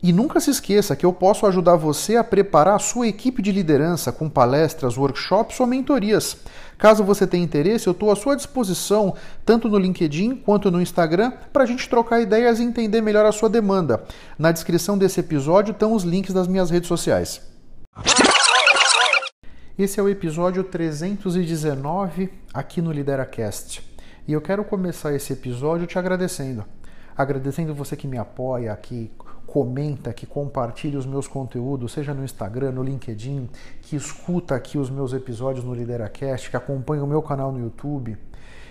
E nunca se esqueça que eu posso ajudar você a preparar a sua equipe de liderança com palestras, workshops ou mentorias. Caso você tenha interesse, eu estou à sua disposição, tanto no LinkedIn quanto no Instagram, para a gente trocar ideias e entender melhor a sua demanda. Na descrição desse episódio estão os links das minhas redes sociais. Esse é o episódio 319 aqui no LideraCast. E eu quero começar esse episódio te agradecendo. Agradecendo você que me apoia, que comenta, que compartilha os meus conteúdos, seja no Instagram, no LinkedIn, que escuta aqui os meus episódios no LideraCast, que acompanha o meu canal no YouTube,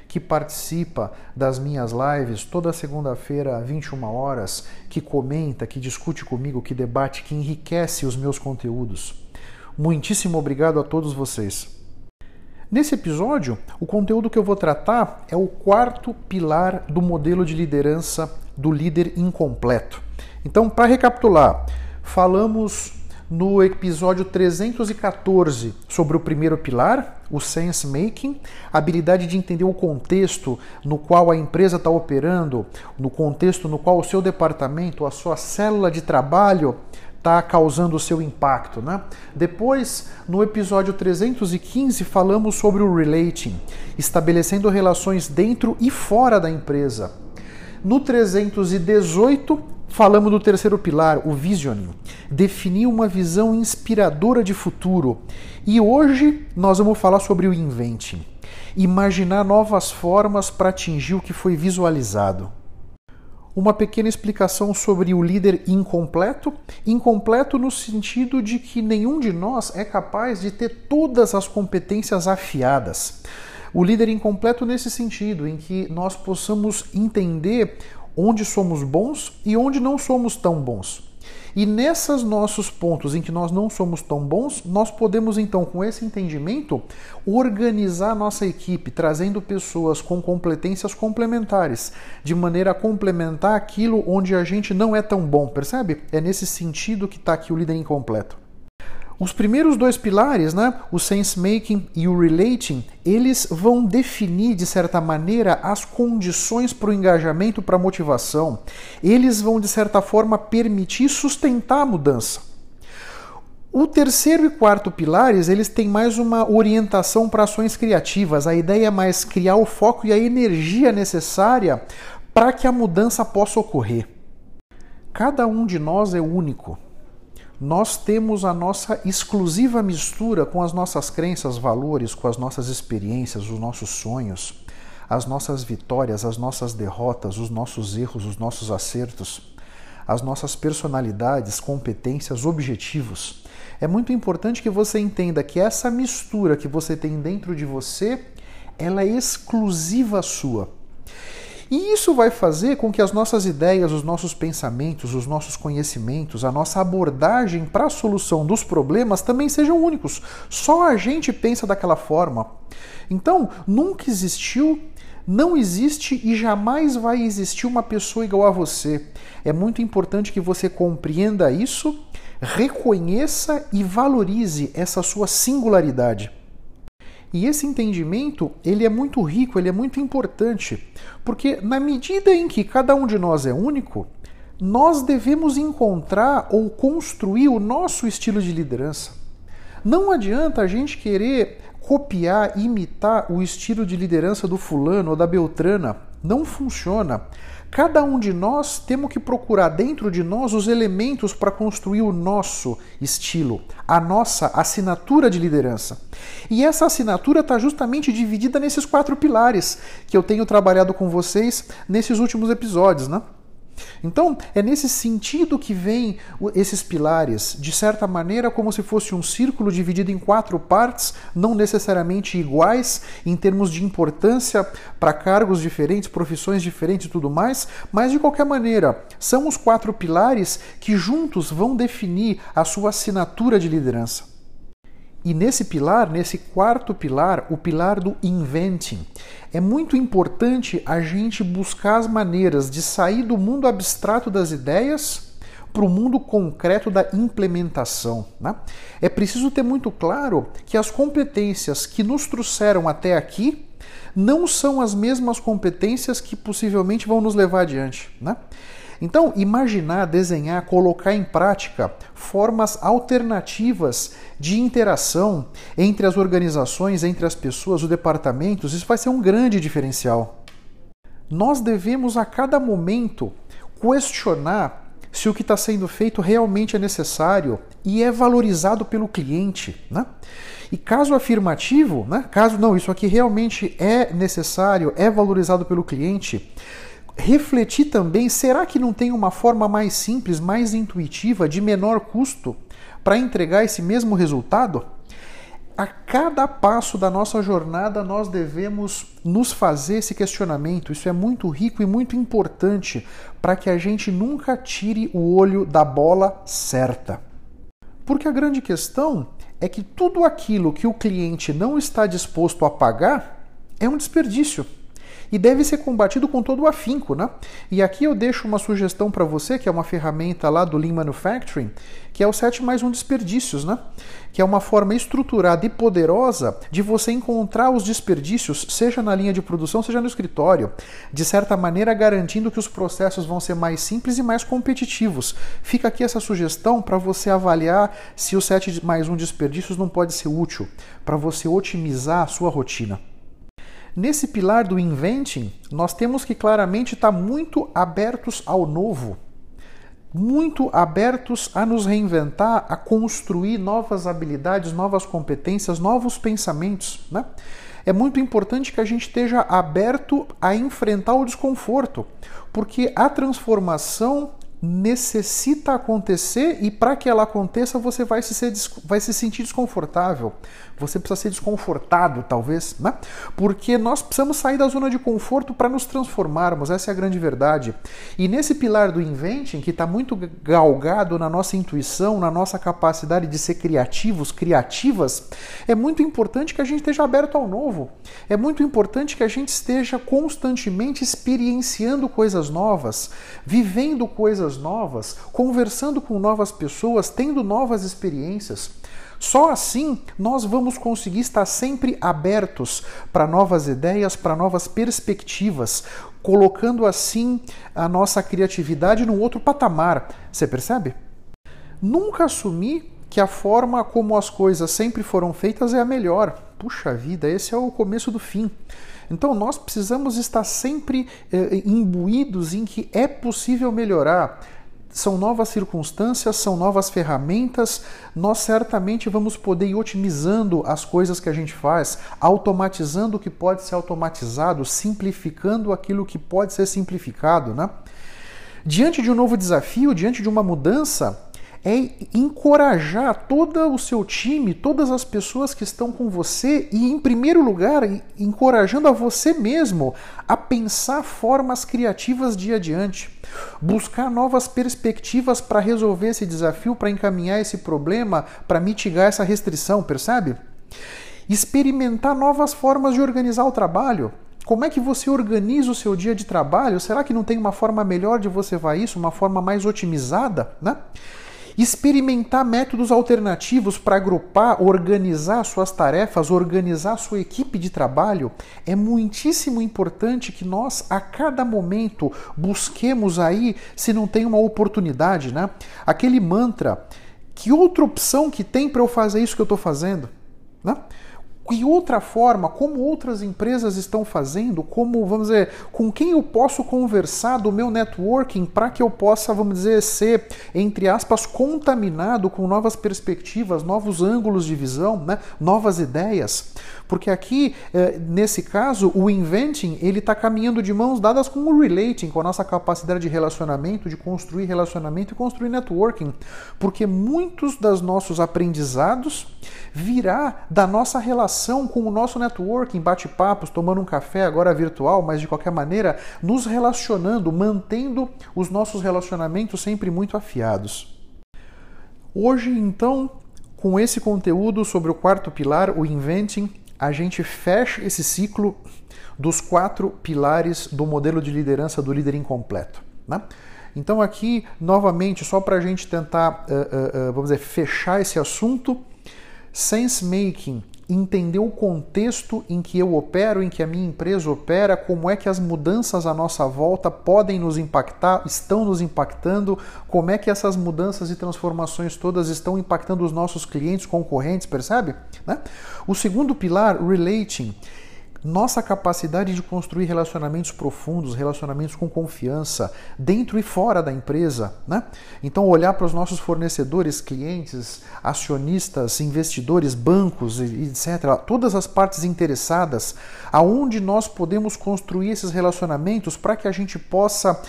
que participa das minhas lives toda segunda-feira, 21 horas, que comenta, que discute comigo, que debate, que enriquece os meus conteúdos. Muitíssimo obrigado a todos vocês. Nesse episódio, o conteúdo que eu vou tratar é o quarto pilar do modelo de liderança do líder incompleto. Então, para recapitular, falamos no episódio 314 sobre o primeiro pilar, o sense making, a habilidade de entender o contexto no qual a empresa está operando, no contexto no qual o seu departamento, a sua célula de trabalho está causando o seu impacto. Né? Depois, no episódio 315, falamos sobre o relating, estabelecendo relações dentro e fora da empresa. No 318, Falamos do terceiro pilar, o visioning. Definir uma visão inspiradora de futuro. E hoje nós vamos falar sobre o inventing. Imaginar novas formas para atingir o que foi visualizado. Uma pequena explicação sobre o líder incompleto. Incompleto no sentido de que nenhum de nós é capaz de ter todas as competências afiadas. O líder incompleto nesse sentido, em que nós possamos entender onde somos bons e onde não somos tão bons. E nesses nossos pontos em que nós não somos tão bons, nós podemos então, com esse entendimento, organizar nossa equipe, trazendo pessoas com competências complementares, de maneira a complementar aquilo onde a gente não é tão bom, percebe? É nesse sentido que está aqui o líder incompleto. Os primeiros dois pilares, né, o sense making e o relating, eles vão definir de certa maneira as condições para o engajamento, para a motivação. Eles vão de certa forma permitir sustentar a mudança. O terceiro e quarto pilares, eles têm mais uma orientação para ações criativas. A ideia é mais criar o foco e a energia necessária para que a mudança possa ocorrer. Cada um de nós é único nós temos a nossa exclusiva mistura com as nossas crenças, valores, com as nossas experiências, os nossos sonhos, as nossas vitórias, as nossas derrotas, os nossos erros, os nossos acertos, as nossas personalidades, competências, objetivos. É muito importante que você entenda que essa mistura que você tem dentro de você, ela é exclusiva sua. E isso vai fazer com que as nossas ideias, os nossos pensamentos, os nossos conhecimentos, a nossa abordagem para a solução dos problemas também sejam únicos. Só a gente pensa daquela forma. Então, nunca existiu não existe e jamais vai existir uma pessoa igual a você. É muito importante que você compreenda isso, reconheça e valorize essa sua singularidade. E esse entendimento, ele é muito rico, ele é muito importante, porque na medida em que cada um de nós é único, nós devemos encontrar ou construir o nosso estilo de liderança. Não adianta a gente querer copiar, imitar o estilo de liderança do fulano ou da beltrana. Não funciona. Cada um de nós temos que procurar dentro de nós os elementos para construir o nosso estilo, a nossa assinatura de liderança. E essa assinatura está justamente dividida nesses quatro pilares que eu tenho trabalhado com vocês nesses últimos episódios, né? Então, é nesse sentido que vem esses pilares, de certa maneira, como se fosse um círculo dividido em quatro partes, não necessariamente iguais em termos de importância para cargos diferentes, profissões diferentes e tudo mais, mas de qualquer maneira, são os quatro pilares que juntos vão definir a sua assinatura de liderança. E nesse pilar, nesse quarto pilar, o pilar do inventing, é muito importante a gente buscar as maneiras de sair do mundo abstrato das ideias para o mundo concreto da implementação. Né? É preciso ter muito claro que as competências que nos trouxeram até aqui não são as mesmas competências que possivelmente vão nos levar adiante. Né? Então, imaginar, desenhar, colocar em prática formas alternativas de interação entre as organizações, entre as pessoas, os departamentos, isso vai ser um grande diferencial. Nós devemos a cada momento questionar se o que está sendo feito realmente é necessário e é valorizado pelo cliente. Né? E caso afirmativo, né? caso não, isso aqui realmente é necessário, é valorizado pelo cliente, refletir também: será que não tem uma forma mais simples, mais intuitiva, de menor custo para entregar esse mesmo resultado? A cada passo da nossa jornada, nós devemos nos fazer esse questionamento. Isso é muito rico e muito importante para que a gente nunca tire o olho da bola certa. Porque a grande questão é que tudo aquilo que o cliente não está disposto a pagar é um desperdício e deve ser combatido com todo o afinco. Né? E aqui eu deixo uma sugestão para você, que é uma ferramenta lá do Lean Manufacturing, que é o 7 mais 1 desperdícios, né? que é uma forma estruturada e poderosa de você encontrar os desperdícios, seja na linha de produção, seja no escritório, de certa maneira garantindo que os processos vão ser mais simples e mais competitivos. Fica aqui essa sugestão para você avaliar se o 7 mais 1 desperdícios não pode ser útil, para você otimizar a sua rotina. Nesse pilar do inventing, nós temos que claramente estar tá muito abertos ao novo, muito abertos a nos reinventar, a construir novas habilidades, novas competências, novos pensamentos. Né? É muito importante que a gente esteja aberto a enfrentar o desconforto, porque a transformação necessita acontecer e para que ela aconteça você vai se, ser, vai se sentir desconfortável. Você precisa ser desconfortado, talvez, né? Porque nós precisamos sair da zona de conforto para nos transformarmos, essa é a grande verdade. E nesse pilar do inventing, que está muito galgado na nossa intuição, na nossa capacidade de ser criativos, criativas, é muito importante que a gente esteja aberto ao novo. É muito importante que a gente esteja constantemente experienciando coisas novas, vivendo coisas coisas novas, conversando com novas pessoas, tendo novas experiências. Só assim nós vamos conseguir estar sempre abertos para novas ideias, para novas perspectivas, colocando assim a nossa criatividade num outro patamar. Você percebe? Nunca assumir que a forma como as coisas sempre foram feitas é a melhor. Puxa vida, esse é o começo do fim. Então nós precisamos estar sempre eh, imbuídos em que é possível melhorar. São novas circunstâncias, são novas ferramentas, nós certamente vamos poder ir otimizando as coisas que a gente faz, automatizando o que pode ser automatizado, simplificando aquilo que pode ser simplificado. Né? Diante de um novo desafio, diante de uma mudança, é encorajar todo o seu time, todas as pessoas que estão com você e, em primeiro lugar, encorajando a você mesmo a pensar formas criativas dia adiante, buscar novas perspectivas para resolver esse desafio, para encaminhar esse problema, para mitigar essa restrição, percebe? Experimentar novas formas de organizar o trabalho. Como é que você organiza o seu dia de trabalho? Será que não tem uma forma melhor de você fazer isso, uma forma mais otimizada, né? Experimentar métodos alternativos para agrupar, organizar suas tarefas, organizar sua equipe de trabalho, é muitíssimo importante que nós a cada momento busquemos aí se não tem uma oportunidade, né? Aquele mantra, que outra opção que tem para eu fazer isso que eu estou fazendo, né? Que outra forma, como outras empresas estão fazendo, como, vamos dizer, com quem eu posso conversar do meu networking para que eu possa, vamos dizer, ser, entre aspas, contaminado com novas perspectivas, novos ângulos de visão, né? novas ideias. Porque aqui, eh, nesse caso, o inventing ele está caminhando de mãos dadas com o relating, com a nossa capacidade de relacionamento, de construir relacionamento e construir networking. Porque muitos dos nossos aprendizados virá da nossa relação com o nosso networking, bate-papos, tomando um café agora virtual, mas de qualquer maneira, nos relacionando, mantendo os nossos relacionamentos sempre muito afiados. Hoje, então, com esse conteúdo sobre o quarto pilar, o inventing, a gente fecha esse ciclo dos quatro pilares do modelo de liderança do líder incompleto. Né? Então, aqui, novamente, só para a gente tentar, uh, uh, uh, vamos dizer, fechar esse assunto, sense making entender o contexto em que eu opero, em que a minha empresa opera, como é que as mudanças à nossa volta podem nos impactar, estão nos impactando, como é que essas mudanças e transformações todas estão impactando os nossos clientes, concorrentes, percebe? Né? O segundo pilar, relating nossa capacidade de construir relacionamentos profundos, relacionamentos com confiança, dentro e fora da empresa. Né? Então, olhar para os nossos fornecedores, clientes, acionistas, investidores, bancos, etc., todas as partes interessadas, aonde nós podemos construir esses relacionamentos para que a gente possa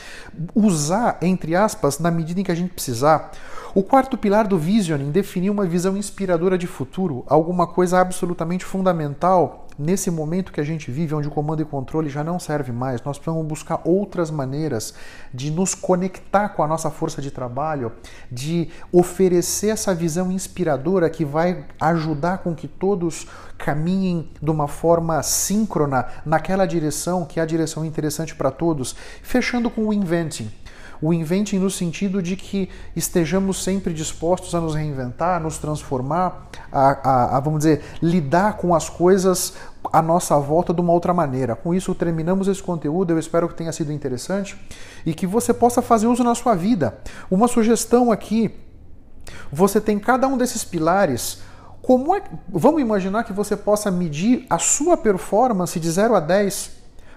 usar, entre aspas, na medida em que a gente precisar. O quarto pilar do visioning definiu uma visão inspiradora de futuro, alguma coisa absolutamente fundamental nesse momento que a gente vive, onde o comando e controle já não serve mais. Nós precisamos buscar outras maneiras de nos conectar com a nossa força de trabalho, de oferecer essa visão inspiradora que vai ajudar com que todos caminhem de uma forma síncrona naquela direção que é a direção interessante para todos, fechando com o inventing o inventing no sentido de que estejamos sempre dispostos a nos reinventar, nos transformar, a, a, a, vamos dizer, lidar com as coisas à nossa volta de uma outra maneira. Com isso, terminamos esse conteúdo. Eu espero que tenha sido interessante e que você possa fazer uso na sua vida. Uma sugestão aqui: você tem cada um desses pilares. Como é, vamos imaginar que você possa medir a sua performance de 0 a 10.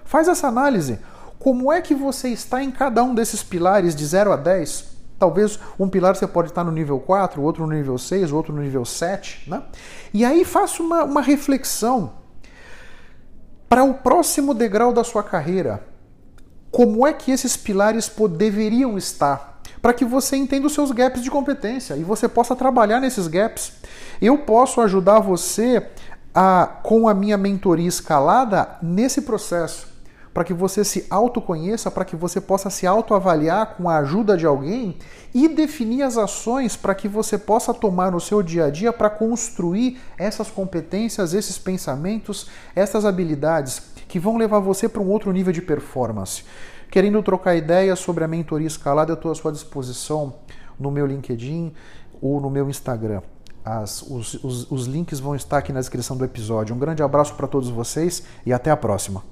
Faz essa análise. Como é que você está em cada um desses pilares de 0 a 10? Talvez um pilar você pode estar no nível 4, outro no nível 6, outro no nível 7, né? E aí faça uma, uma reflexão para o próximo degrau da sua carreira. Como é que esses pilares deveriam estar? Para que você entenda os seus gaps de competência e você possa trabalhar nesses gaps. Eu posso ajudar você a, com a minha mentoria escalada nesse processo para que você se autoconheça, para que você possa se autoavaliar com a ajuda de alguém e definir as ações para que você possa tomar no seu dia a dia para construir essas competências, esses pensamentos, essas habilidades que vão levar você para um outro nível de performance. Querendo trocar ideias sobre a mentoria escalada, eu estou à sua disposição no meu LinkedIn ou no meu Instagram. As, os, os, os links vão estar aqui na descrição do episódio. Um grande abraço para todos vocês e até a próxima.